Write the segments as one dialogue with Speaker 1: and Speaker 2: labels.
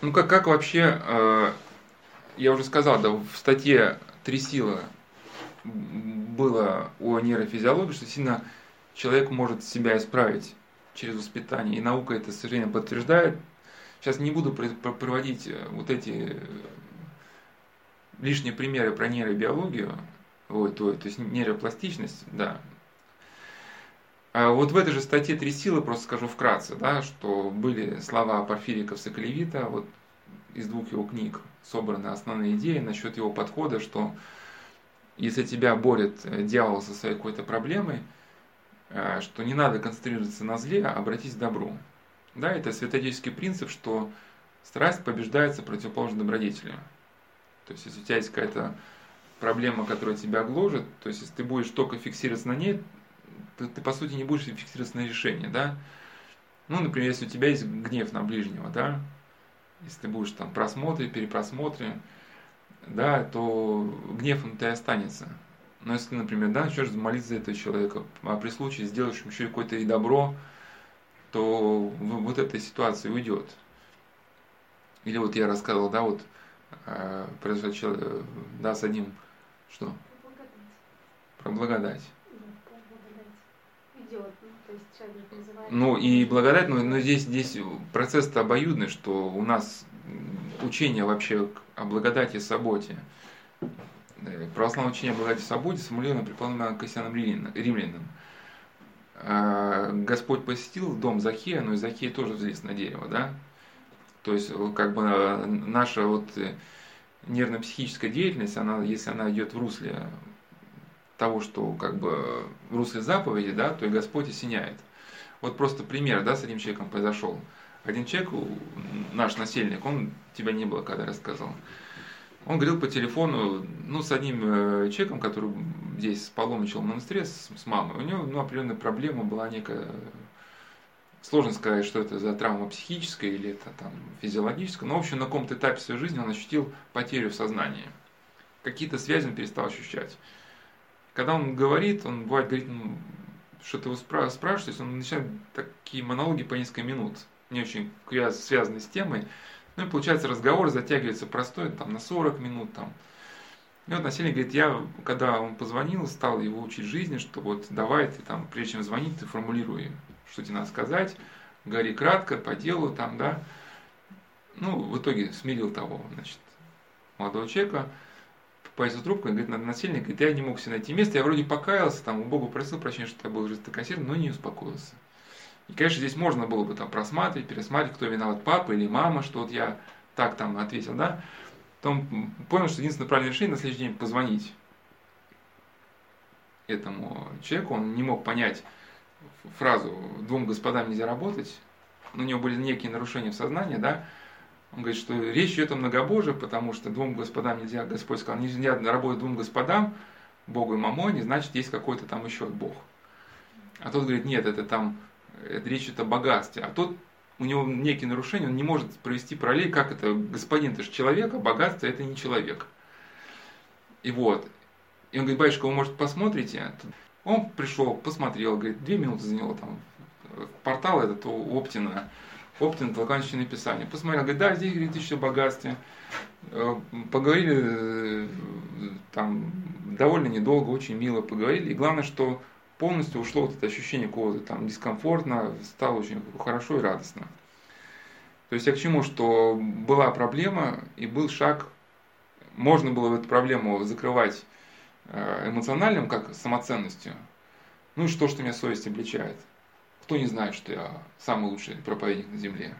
Speaker 1: Ну как, как вообще, э, я уже сказал, да, в статье «Три силы» было о нейрофизиологии, что сильно человек может себя исправить через воспитание. И наука это совершенно подтверждает. Сейчас не буду проводить э, вот эти лишние примеры про нейробиологию, вот, то, то есть нейропластичность, да. А вот в этой же статье «Три силы» просто скажу вкратце, да, что были слова Порфирика Соколевита, вот из двух его книг собраны основные идеи насчет его подхода, что если тебя борет э, дьявол со своей какой-то проблемой, э, что не надо концентрироваться на зле, а обратись к добру. Да, это святодейский принцип, что страсть побеждается противоположно добродетелю. То есть, если у тебя есть какая-то проблема, которая тебя гложет, то есть, если ты будешь только фиксироваться на ней, ты, ты по сути не будешь фиксироваться на решении, да. Ну, например, если у тебя есть гнев на ближнего, да, если ты будешь там просмотре, перепросмотре, да, то гнев он тебя останется. Но если, например, да, начнешь молиться за этого человека, а при случае сделаешь еще какое-то и добро, то вот эта ситуация уйдет. Или вот я рассказывал, да, вот э, произошло, э, да, с одним, что? Про благодать. Ну и благодать, но, но здесь, здесь процесс-то обоюдный, что у нас учение вообще о благодати и саботе. Православное учение о благодати и саботе сформулировано преподобным Кассианом Римляном. А, Господь посетил дом Захея, но и Захея тоже взлез на дерево, да? То есть, как бы наша вот э, нервно-психическая деятельность, она, если она идет в русле того, что как бы в русле заповеди, да, то и Господь осеняет. Вот просто пример, да, с одним человеком произошел. Один человек, наш насельник, он тебя не было, когда рассказывал. Он говорил по телефону, ну, с одним э, человеком, который здесь спал в монастыре с, с мамой. У него, ну, определенная проблема была некая, сложно сказать, что это за травма психическая или это там физиологическая, но, в общем, на каком-то этапе своей жизни он ощутил потерю в сознании. Какие-то связи он перестал ощущать. Когда он говорит, он бывает говорит, ну, что-то его спрашивает, он начинает такие монологи по несколько минут не очень связанный с темой. Ну и получается разговор затягивается простой, там на 40 минут там. И вот насильник говорит, я, когда он позвонил, стал его учить жизни, что вот давай ты там, прежде чем звонить, ты формулируй, что тебе надо сказать, говори кратко, по делу там, да. Ну, в итоге смирил того, значит, молодого человека, повесил трубку, говорит, насильник, говорит, я не мог себе найти место, я вроде покаялся, там, у Бога просил прощения, что я был жестокосердным, но не успокоился. И, конечно, здесь можно было бы там просматривать, пересматривать, кто виноват, папа или мама, что вот я так там ответил, да. Потом понял, что единственное правильное решение на следующий день позвонить этому человеку. Он не мог понять фразу «двум господам нельзя работать», у него были некие нарушения в сознании, да, он говорит, что речь идет о многобожии, потому что двум господам нельзя, Господь сказал, нельзя работать двум господам, Богу и Мамоне, значит, есть какой-то там еще Бог. А тот говорит, нет, это там это речь идет о богатстве. А тот, у него некие нарушения, он не может провести параллель, как это, господин, ты же человек, а богатство это не человек. И вот. И он говорит, батюшка, вы, может, посмотрите? Он пришел, посмотрел, говорит, две минуты заняло там портал этот у Оптина, Оптин, толканщина Писания. Посмотрел, говорит, да, здесь говорит еще богатстве. Э, поговорили э, там довольно недолго, очень мило поговорили. И главное, что полностью ушло вот это ощущение какого-то там дискомфортно, стало очень хорошо и радостно. То есть я к чему, что была проблема и был шаг, можно было эту проблему закрывать э, эмоциональным, как самоценностью. Ну и что, что меня совесть обличает? Кто не знает, что я самый лучший проповедник на земле?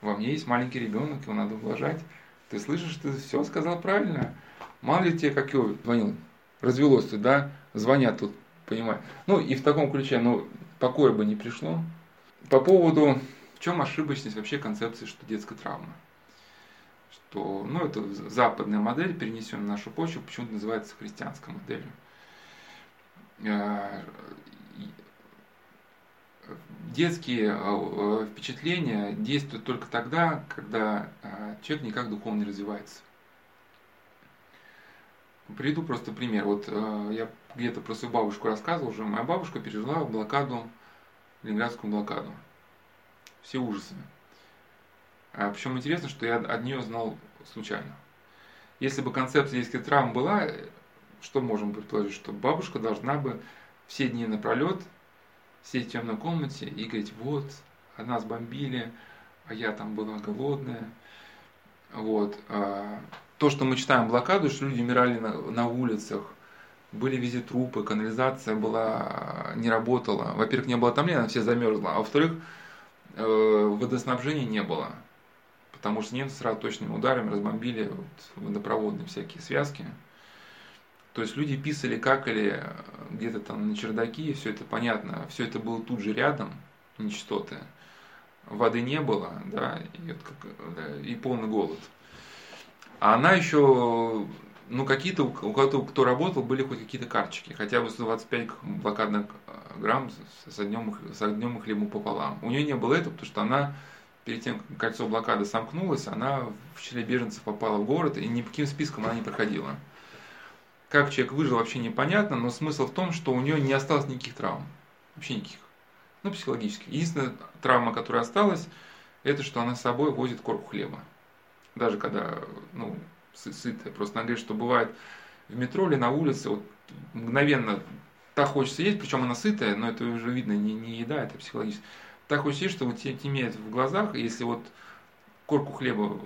Speaker 1: Во мне есть маленький ребенок, его надо уважать. Ты слышишь, ты все сказал правильно. Мало ли тебе, как его звонил, развелось тут, да, звонят тут понимаю. Ну и в таком ключе, ну, покоя бы не пришло. По поводу, в чем ошибочность вообще концепции, что детская травма. Что, ну, это западная модель, перенесенная на нашу почву, почему-то называется христианской моделью. Детские э, впечатления действуют только тогда, когда э, человек никак духовно не развивается. Приведу просто пример. Вот я где-то про свою бабушку рассказывал уже, моя бабушка пережила блокаду, Ленинградскую блокаду. Все ужасы. А причем интересно, что я от нее знал случайно. Если бы концепция детских травм была, что можем предположить, что бабушка должна бы все дни напролет сидеть в темной комнате и говорить, вот, а нас бомбили, а я там была голодная. Вот. А то, что мы читаем блокаду, что люди умирали на, на улицах, были везде трупы, канализация была, не работала. Во-первых, не было отопления, все замерзла, а во-вторых, э, водоснабжения не было. Потому что немцы сразу точными ударами разбомбили вот водопроводные всякие связки. То есть люди писали, какали где-то там на чердаке, все это понятно, все это было тут же рядом, нечистоты. Воды не было, да, и, вот как, и полный голод. А она еще ну, какие-то, у кого-то, кто работал, были хоть какие-то карточки, хотя бы 125 блокадных э, грамм с огнем, с огнем и хлебом пополам. У нее не было этого, потому что она перед тем, как кольцо блокады сомкнулось, она в числе беженцев попала в город, и ни по каким спискам она не проходила. Как человек выжил, вообще непонятно, но смысл в том, что у нее не осталось никаких травм. Вообще никаких. Ну, психологических. Единственная травма, которая осталась, это что она с собой возит корку хлеба. Даже когда, ну, сытая. Просто она говорит, что бывает в метро или на улице, вот мгновенно так хочется есть, причем она сытая, но это уже видно не, не еда, это психологически. Так хочется есть, что вот тебе темнеет в глазах, если вот корку хлеба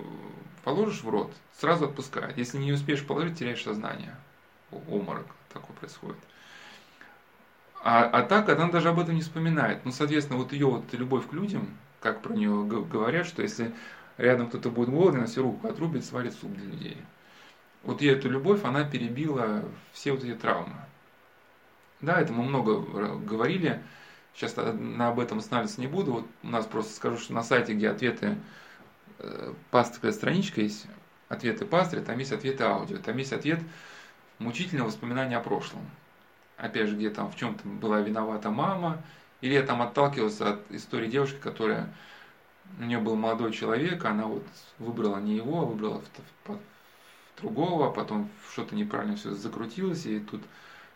Speaker 1: положишь в рот, сразу отпускает. Если не успеешь положить, теряешь сознание. Оморок такой происходит. А, а так она даже об этом не вспоминает. Ну, соответственно, вот ее вот любовь к людям, как про нее говорят, что если рядом кто-то будет голодный, она себе руку отрубит, сварит суп для людей. Вот и эту любовь, она перебила все вот эти травмы. Да, это мы много говорили, сейчас на об этом останавливаться не буду, вот у нас просто скажу, что на сайте, где ответы, э, пастырская страничка есть, ответы пастыря, там есть ответы аудио, там есть ответ мучительного воспоминания о прошлом. Опять же, где там в чем-то была виновата мама, или я там отталкивался от истории девушки, которая у нее был молодой человек, она вот выбрала не его, а выбрала другого, а потом что-то неправильно все закрутилось, и тут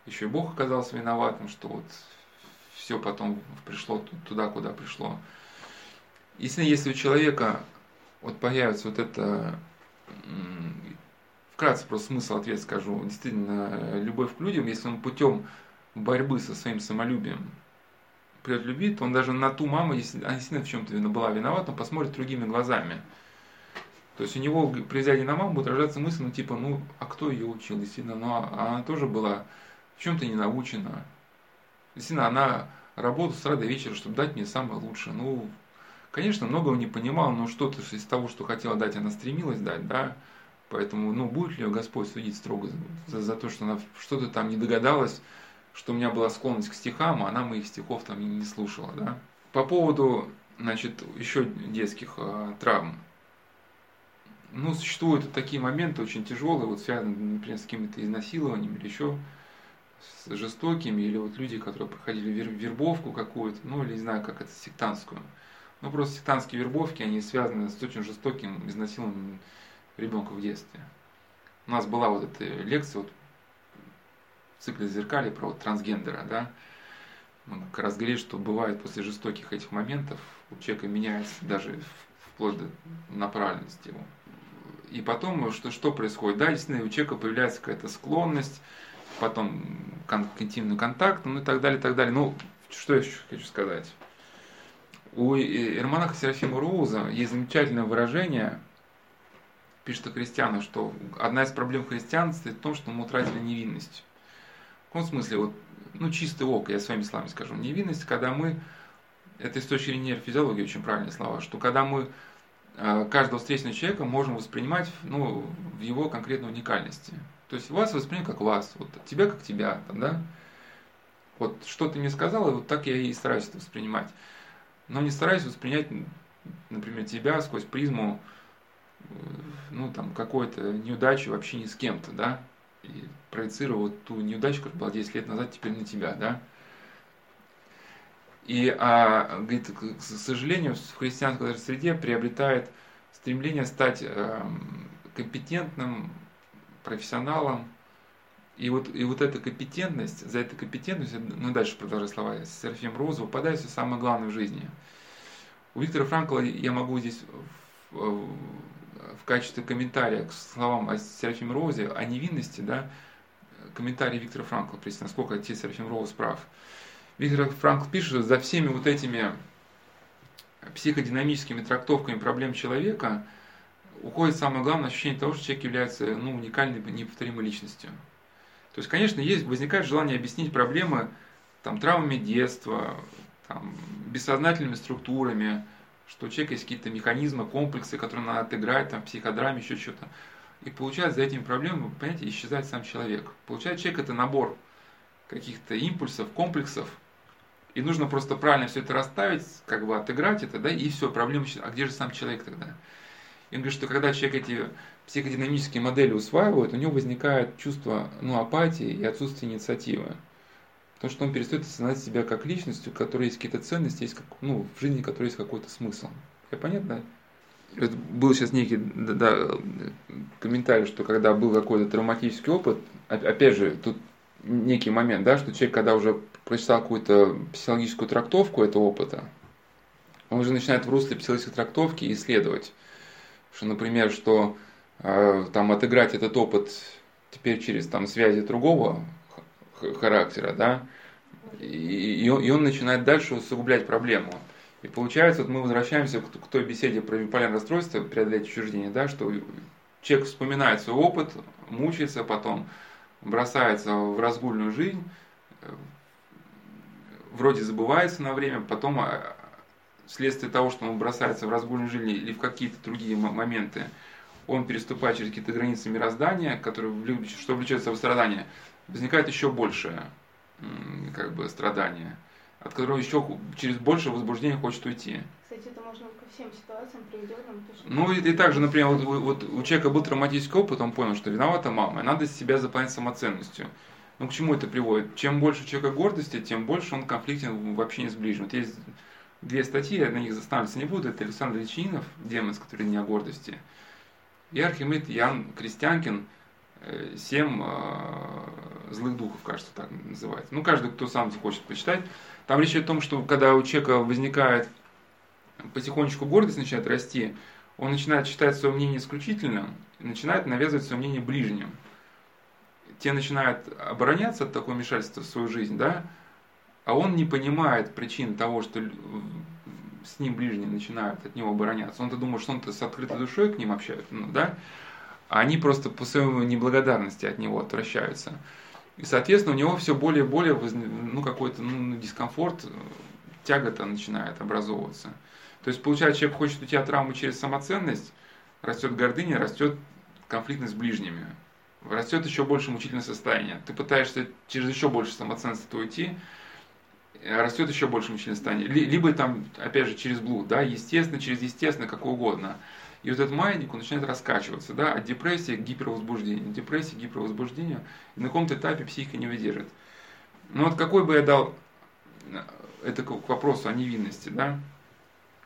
Speaker 1: еще и Бог оказался виноватым, что вот все потом пришло туда, куда пришло. Если, если у человека вот появится вот это, вкратце просто смысл ответ скажу, действительно, любовь к людям, если он путем борьбы со своим самолюбием придет любить, то он даже на ту маму, если она действительно в чем-то была виновата, он посмотрит другими глазами. То есть у него при взгляде на маму будет рождаться мысль, ну типа, ну а кто ее учил, действительно, ну а она тоже была в чем-то не научена. Действительно, она работала с утра до вечера, чтобы дать мне самое лучшее. Ну, конечно, многого не понимала, но что-то из того, что хотела дать, она стремилась дать, да. Поэтому, ну, будет ли Господь судить строго за, за то, что она что-то там не догадалась, что у меня была склонность к стихам, а она моих стихов там не слушала, да. По поводу, значит, еще детских э, травм. Ну, существуют такие моменты очень тяжелые, вот связанные, например, с какими-то изнасилованиями или еще с жестокими, или вот люди, которые проходили вер вербовку какую-то, ну, или не знаю, как это, сектантскую. Ну, просто сектантские вербовки, они связаны с очень жестоким изнасилованием ребенка в детстве. У нас была вот эта лекция, вот цикле зеркали про вот трансгендера, да, мы как раз говорили, что бывает после жестоких этих моментов у человека меняется даже вплоть до направленности его. И потом, что, что происходит? Да, действительно, у человека появляется какая-то склонность, потом кон- к интимному контакту, ну и так далее, и так далее. Ну, что я еще хочу сказать? У Эрмонаха Серафима Роуза есть замечательное выражение, пишет о христианах, что одна из проблем христианства в том, что мы утратили невинность. В каком смысле, вот, ну, чистый око, я своими словами скажу, невинность, когда мы, это с точки зрения нейрофизиологии очень правильные слова, что когда мы э, каждого встречного человека можем воспринимать ну, в его конкретной уникальности. То есть вас воспринимать как вас, вот тебя как тебя, да? Вот что ты мне сказал, и вот так я и стараюсь это воспринимать. Но не стараюсь воспринять, например, тебя сквозь призму, ну, там, какой-то неудачи вообще ни с кем-то, да? и проецировал ту неудачу, которая была 10 лет назад, теперь на тебя, да? И, а, говорит, к сожалению, в христианской среде приобретает стремление стать э, компетентным профессионалом. И вот, и вот эта компетентность, за эту компетентность, ну дальше продолжаю слова, Серафим Роза, выпадает все самое главное в жизни. У Виктора Франкла я могу здесь в, качестве комментария к словам о Серафиме Роузе, о невинности, да, комментарий Виктора Франкла, насколько отец Серафим Роуз прав. Виктор Франкл пишет, что за всеми вот этими психодинамическими трактовками проблем человека уходит самое главное ощущение того, что человек является ну, уникальной, неповторимой личностью. То есть, конечно, есть, возникает желание объяснить проблемы там, травмами детства, там, бессознательными структурами, что у человека есть какие-то механизмы, комплексы, которые надо отыграть, там, психодраме, еще что-то. И получается, за этими проблемами, понимаете, исчезает сам человек. Получается, человек это набор каких-то импульсов, комплексов, и нужно просто правильно все это расставить, как бы отыграть это, да, и все, проблема, а где же сам человек тогда? И он говорит, что когда человек эти психодинамические модели усваивает, у него возникает чувство ну, апатии и отсутствие инициативы. Потому что он перестает осознавать себя как личностью, у которой есть какие-то ценности, есть как, ну, в жизни которой есть какой-то смысл. Я понятно? Это был сейчас некий да, да, комментарий, что когда был какой-то травматический опыт, опять же, тут некий момент, да, что человек, когда уже прочитал какую-то психологическую трактовку этого опыта, он уже начинает в русле психологической трактовки исследовать, что, например, что э, там отыграть этот опыт теперь через там связи другого характера, да, и, и, и он начинает дальше усугублять проблему. И получается, вот мы возвращаемся к, к той беседе про биполярное расстройство, преодолеть отчуждение, да, что человек вспоминает свой опыт, мучается потом, бросается в разгульную жизнь, вроде забывается на время, потом а, вследствие того, что он бросается в разгульную жизнь или в какие-то другие моменты, он переступает через какие-то границы мироздания, которые, что влечет в страдания, возникает еще большее как бы, страдание, от которого еще через больше возбуждение хочет уйти.
Speaker 2: Кстати, это можно ко всем ситуациям приведенным. Что...
Speaker 1: Ну и, и также, например, вот, вот у человека был травматический опыт, он понял, что виновата мама, и надо себя заполнять самоценностью. Ну, к чему это приводит? Чем больше у человека гордости, тем больше он конфликтен в общении с ближним. Вот есть две статьи, я на них застанавливаться не буду. Это Александр Личининов, «Демон, который не о гордости», и Архимед Ян Крестьянкин. – Э, 7 э, злых духов, кажется, так называется. Ну, каждый, кто сам захочет почитать. Там речь о том, что когда у человека возникает потихонечку гордость начинает расти, он начинает считать свое мнение исключительным, начинает навязывать свое мнение ближним. Те начинают обороняться от такого вмешательства в свою жизнь, да, а он не понимает причин того, что с ним ближние начинают от него обороняться. Он-то думает, что он-то с открытой душой к ним общается, ну, да, а они просто по своей неблагодарности от него отвращаются. И, соответственно, у него все более и более ну, какой-то ну, дискомфорт, тяга-то начинает образовываться. То есть, получается, человек хочет уйти от травмы через самоценность, растет гордыня, растет конфликтность с ближними растет еще больше мучительное состояние. Ты пытаешься через еще больше самоценства уйти, растет еще больше мучительное состояние. Либо там, опять же, через блуд, да, естественно, через естественно, как угодно. И вот этот маятник, он начинает раскачиваться, да, от депрессии к гипервозбуждению, депрессии к гипервозбуждению, и на каком-то этапе психика не выдержит. Ну вот какой бы я дал, это к вопросу о невинности, да,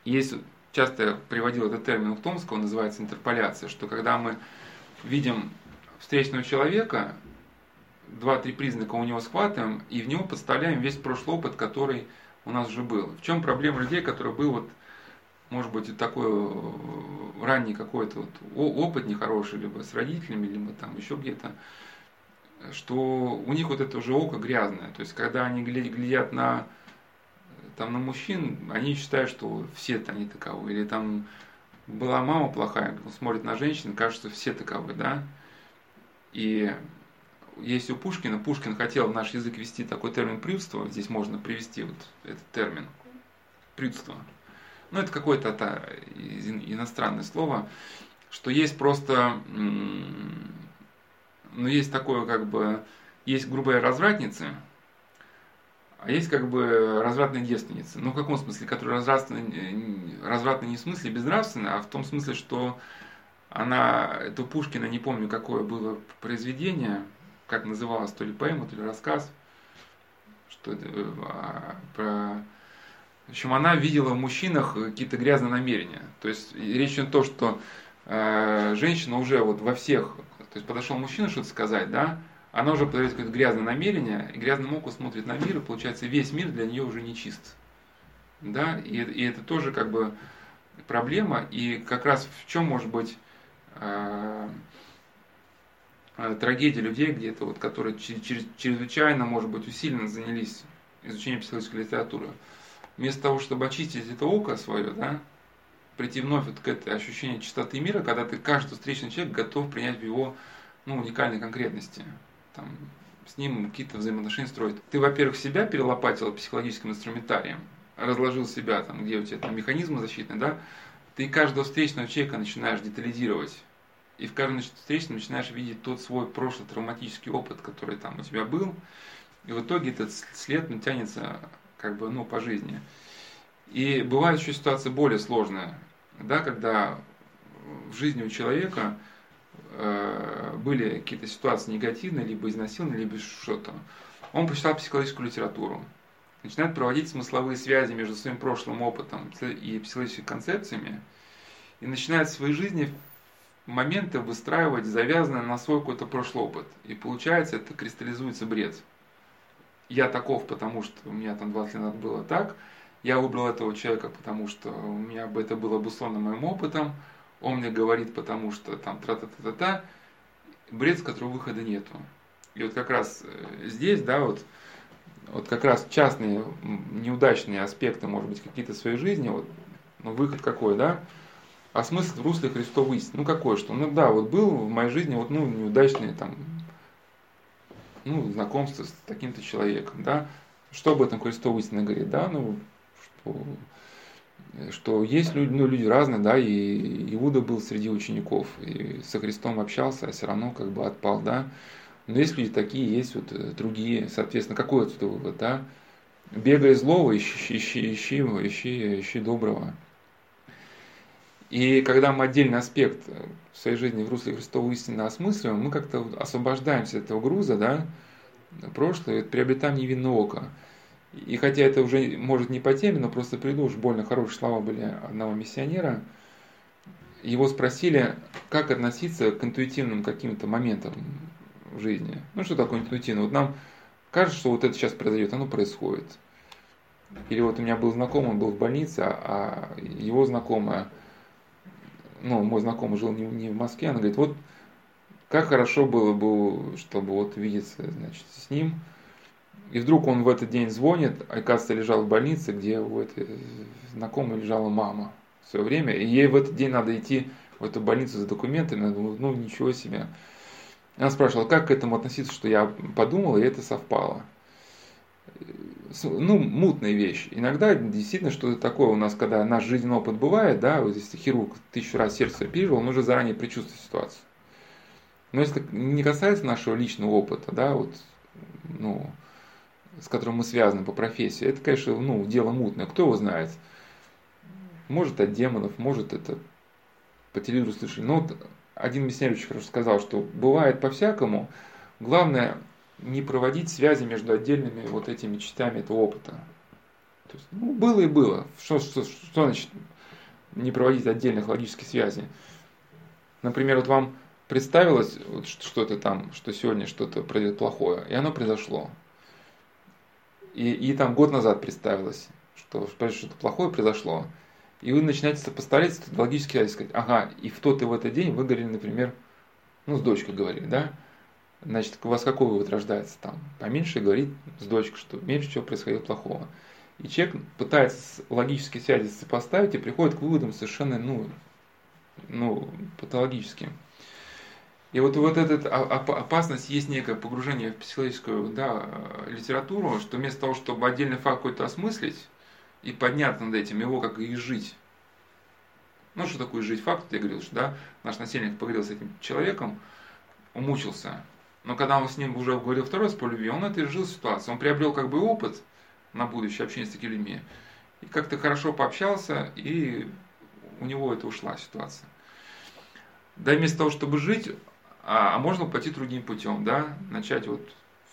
Speaker 1: есть, часто я приводил этот термин в Томского, он называется интерполяция, что когда мы видим встречного человека, два-три признака у него схватываем, и в него подставляем весь прошлый опыт, который у нас уже был. В чем проблема людей, который был вот, может быть, такой э, ранний какой-то вот опыт нехороший, либо с родителями, либо там еще где-то, что у них вот это уже око грязное. То есть, когда они глядят на, там, на мужчин, они считают, что все это они таковы. Или там была мама плохая, смотрит на женщин, кажется, все таковы, да. И есть у Пушкина, Пушкин хотел в наш язык ввести такой термин «прюдство», здесь можно привести вот этот термин «прюдство». Ну, это какое-то иностранное слово, что есть просто, ну, есть такое, как бы, есть грубые развратницы, а есть как бы развратные девственницы. Ну, в каком смысле? Которые развратные, развратные не в смысле безнравственные, а в том смысле, что она, это у Пушкина, не помню, какое было произведение, как называлось, то ли поэма, то ли рассказ, что а, про... В общем, она видела в мужчинах какие-то грязные намерения. То есть речь идет о том, что э, женщина уже вот во всех, то есть подошел мужчина что-то сказать, да, она уже подает какое-то грязное намерение, и грязным оком смотрит на мир, и получается весь мир для нее уже не чист. Да, и, и это тоже как бы проблема, и как раз в чем может быть э, э, трагедия людей где-то, вот, которые чрезвычайно, может быть, усиленно занялись изучением психологической литературы. Вместо того, чтобы очистить это око свое, да, прийти вновь вот к этой ощущению чистоты мира, когда ты каждый встречный человек готов принять в его ну, уникальной конкретности. Там, с ним какие-то взаимоотношения строить. Ты, во-первых, себя перелопатил психологическим инструментарием, разложил себя, там, где у тебя там механизмы защитные, да, ты каждого встречного человека начинаешь детализировать. И в каждом встречном начинаешь видеть тот свой прошлый травматический опыт, который там у тебя был. И в итоге этот след тянется как бы, ну, по жизни. И бывает еще ситуация более сложная, да, когда в жизни у человека э, были какие-то ситуации негативные, либо изнасилования, либо что-то. Он прочитал психологическую литературу, начинает проводить смысловые связи между своим прошлым опытом и психологическими концепциями, и начинает в своей жизни моменты выстраивать, завязанные на свой какой-то прошлый опыт. И получается, это кристаллизуется бред. Я таков, потому что у меня там 20 лет назад было так, я выбрал этого человека, потому что у меня это было обусловлено моим опытом, он мне говорит, потому что там тра-та-та-та-та, бред, с которого выхода нету. И вот как раз э, здесь, да, вот, вот как раз частные неудачные аспекты, может быть, какие-то своей жизни, вот, ну, выход какой, да, а смысл в русле Христовой истины, ну какой, что, ну да, вот был в моей жизни вот, ну, неудачные там, ну, знакомство с таким-то человеком, да, что об этом Христовой истина говорит, да, ну, что что есть люди, ну, люди разные, да, и Иуда был среди учеников, и со Христом общался, а все равно как бы отпал, да. Но есть люди такие, есть вот э, другие, соответственно, какой отсюда вывод, да? Бегай злого, ищи, ищи, ищи, ищи, ищи доброго. И когда мы отдельный аспект в своей жизни в русле Христовой истины осмысливаем, мы как-то освобождаемся от этого груза, да, прошлое, приобретаем невинное око. И хотя это уже может не по теме, но просто приду, уж больно хорошие слова были одного миссионера, его спросили, как относиться к интуитивным каким-то моментам в жизни. Ну что такое интуитивно? Вот нам кажется, что вот это сейчас произойдет, оно происходит. Или вот у меня был знакомый, он был в больнице, а его знакомая, ну, мой знакомый жил не, не в Москве, она говорит, вот как хорошо было бы, чтобы вот видеться, значит, с ним, и вдруг он в этот день звонит, оказывается, лежал в больнице, где у этой знакомой лежала мама в свое время. И ей в этот день надо идти в эту больницу за документами. Она думала, ну ничего себе. Она спрашивала, как к этому относиться, что я подумал, и это совпало. Ну, мутная вещь. Иногда действительно что-то такое у нас, когда наш жизненный опыт бывает, да, вот если хирург тысячу раз сердце пережил, он уже заранее предчувствует ситуацию. Но если не касается нашего личного опыта, да, вот, ну, с которым мы связаны по профессии, это, конечно, ну, дело мутное. Кто его знает? Может от демонов, может это по телевизору слышали. Но вот один очень хорошо сказал, что бывает по-всякому. Главное не проводить связи между отдельными вот этими частями этого опыта. То есть, ну, было и было. Что, что, что значит не проводить отдельных логических связей? Например, вот вам представилось вот что-то там, что сегодня что-то произойдет плохое, и оно произошло. И, и там год назад представилось, что что-то плохое произошло. И вы начинаете сопоставлять логически сказать, ага, и в тот и в этот день вы говорили, например, ну, с дочкой говорили, да? Значит, у вас какой вывод рождается там? Поменьше говорить с дочкой, что меньше чего происходило плохого. И человек пытается логические связи сопоставить и приходит к выводам совершенно, ну, ну, патологическим. И вот, вот эта опасность есть некое погружение в психологическую да, литературу, что вместо того, чтобы отдельный факт какой-то осмыслить и подняться над этим, его как и жить. Ну, что такое жить факт? Я говорил, что да, наш насельник поговорил с этим человеком, умучился. Но когда он с ним уже говорил второй раз по любви, он жил ситуацию. Он приобрел как бы опыт на будущее общения с такими людьми. И как-то хорошо пообщался, и у него это ушла ситуация. Да, вместо того, чтобы жить, а, а можно пойти другим путем, да, начать вот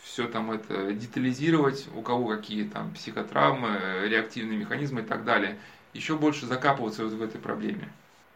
Speaker 1: все там это детализировать, у кого какие там психотравмы, реактивные механизмы и так далее. Еще больше закапываться вот в этой проблеме.